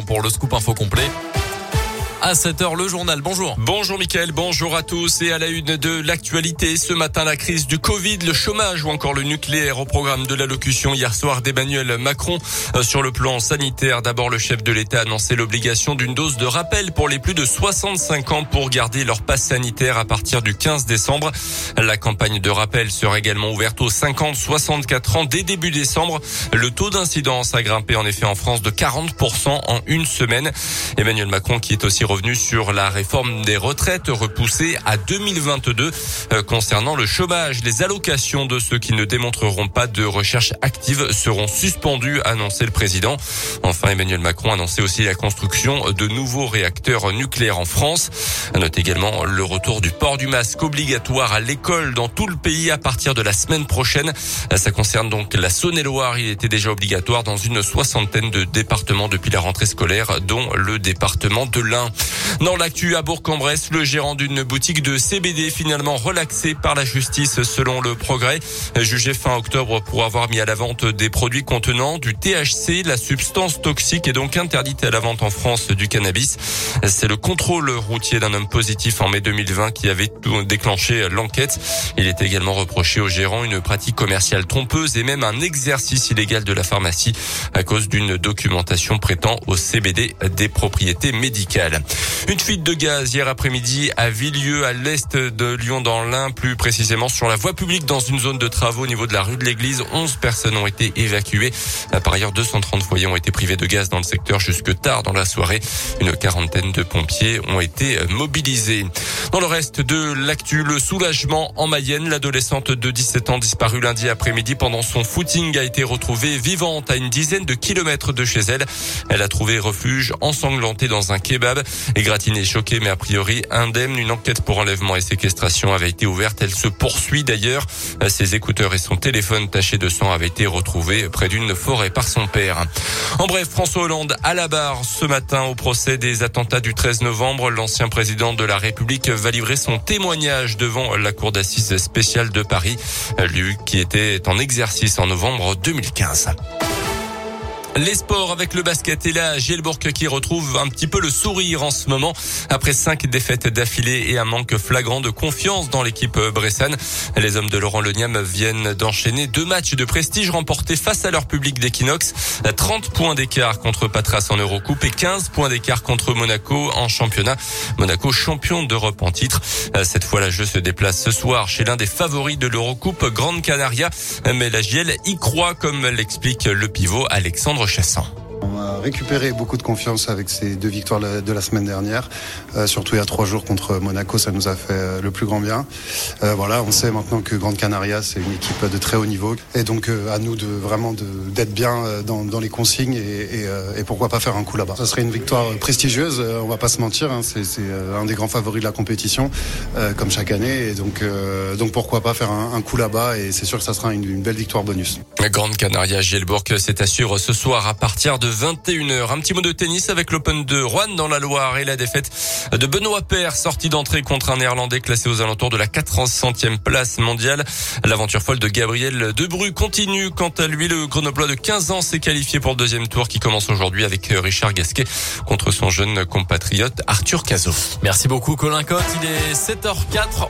pour le scoop info complet à 7h le journal. Bonjour. Bonjour Mickaël, bonjour à tous et à la une de l'actualité. Ce matin, la crise du Covid, le chômage ou encore le nucléaire au programme de l'allocution hier soir d'Emmanuel Macron. Euh, sur le plan sanitaire, d'abord le chef de l'État a annoncé l'obligation d'une dose de rappel pour les plus de 65 ans pour garder leur passe sanitaire à partir du 15 décembre. La campagne de rappel sera également ouverte aux 50-64 ans dès début décembre. Le taux d'incidence a grimpé en effet en France de 40% en une semaine. Emmanuel Macron qui est aussi revenu sur la réforme des retraites repoussée à 2022 euh, concernant le chômage. Les allocations de ceux qui ne démontreront pas de recherche active seront suspendues, a annoncé le président. Enfin, Emmanuel Macron a annoncé aussi la construction de nouveaux réacteurs nucléaires en France. Note également le retour du port du masque obligatoire à l'école dans tout le pays à partir de la semaine prochaine. Ça concerne donc la Saône-et-Loire. Il était déjà obligatoire dans une soixantaine de départements depuis la rentrée scolaire, dont le département de l'Ain. Dans l'actu à Bourg-en-Bresse, le gérant d'une boutique de CBD finalement relaxé par la justice selon le progrès, jugé fin octobre pour avoir mis à la vente des produits contenant du THC, la substance toxique est donc interdite à la vente en France du cannabis. C'est le contrôle routier d'un homme positif en mai 2020 qui avait déclenché l'enquête. Il est également reproché au gérant une pratique commerciale trompeuse et même un exercice illégal de la pharmacie à cause d'une documentation prêtant au CBD des propriétés médicales. Une fuite de gaz hier après-midi à Villieu, à l'est de Lyon, dans l'Ain, plus précisément sur la voie publique dans une zone de travaux au niveau de la rue de l'église. 11 personnes ont été évacuées. Par ailleurs, 230 foyers ont été privés de gaz dans le secteur jusque tard dans la soirée. Une quarantaine de pompiers ont été mobilisés. Dans le reste de l'actu, le soulagement en Mayenne, l'adolescente de 17 ans disparue lundi après-midi pendant son footing a été retrouvée vivante à une dizaine de kilomètres de chez elle. Elle a trouvé refuge ensanglantée dans un kebab. Égratignée choquée, mais a priori indemne. Une enquête pour enlèvement et séquestration avait été ouverte. Elle se poursuit d'ailleurs. Ses écouteurs et son téléphone taché de sang avaient été retrouvés près d'une forêt par son père. En bref, François Hollande à la barre ce matin au procès des attentats du 13 novembre. L'ancien président de la République va livrer son témoignage devant la cour d'assises spéciale de Paris, lui qui était en exercice en novembre 2015. Les sports avec le basket et là, Gielbourg qui retrouve un petit peu le sourire en ce moment après cinq défaites d'affilée et un manque flagrant de confiance dans l'équipe bressane. Les hommes de Laurent Leniam viennent d'enchaîner deux matchs de prestige remportés face à leur public d'Equinox. 30 points d'écart contre Patras en Eurocoupe et 15 points d'écart contre Monaco en championnat. Monaco champion d'Europe en titre. Cette fois, la jeu se déplace ce soir chez l'un des favoris de l'Eurocoupe, Grande Canaria. Mais la GL y croit comme l'explique le pivot Alexandre on a récupéré beaucoup de confiance avec ces deux victoires de la semaine dernière. Euh, surtout il y a trois jours contre Monaco, ça nous a fait euh, le plus grand bien. Euh, voilà, on sait maintenant que Grande Canaria c'est une équipe de très haut niveau et donc à nous de vraiment d'être bien dans, les consignes et, pourquoi pas faire un coup là-bas. Ça serait une victoire prestigieuse, on va pas se mentir, hein, c'est un des grands favoris de la compétition comme chaque année et donc donc pourquoi pas faire un, coup là-bas et c'est sûr que ça sera une, belle victoire bonus. Grande Canaria Gielbourg, c'est assure ce soir à partir de 21h. Un petit mot de tennis avec l'Open de Rouen dans la Loire et la défaite de Benoît Paire, sorti d'entrée contre un Néerlandais classé aux alentours de la 400e place mondiale. L'aventure folle de Gabriel Debru continue. Quant à lui, le Grenoblois de 15 ans s'est qualifié pour le deuxième tour qui commence aujourd'hui avec Richard Gasquet contre son jeune compatriote Arthur Cazot. Merci beaucoup Colin Cotte. Il est 7h04.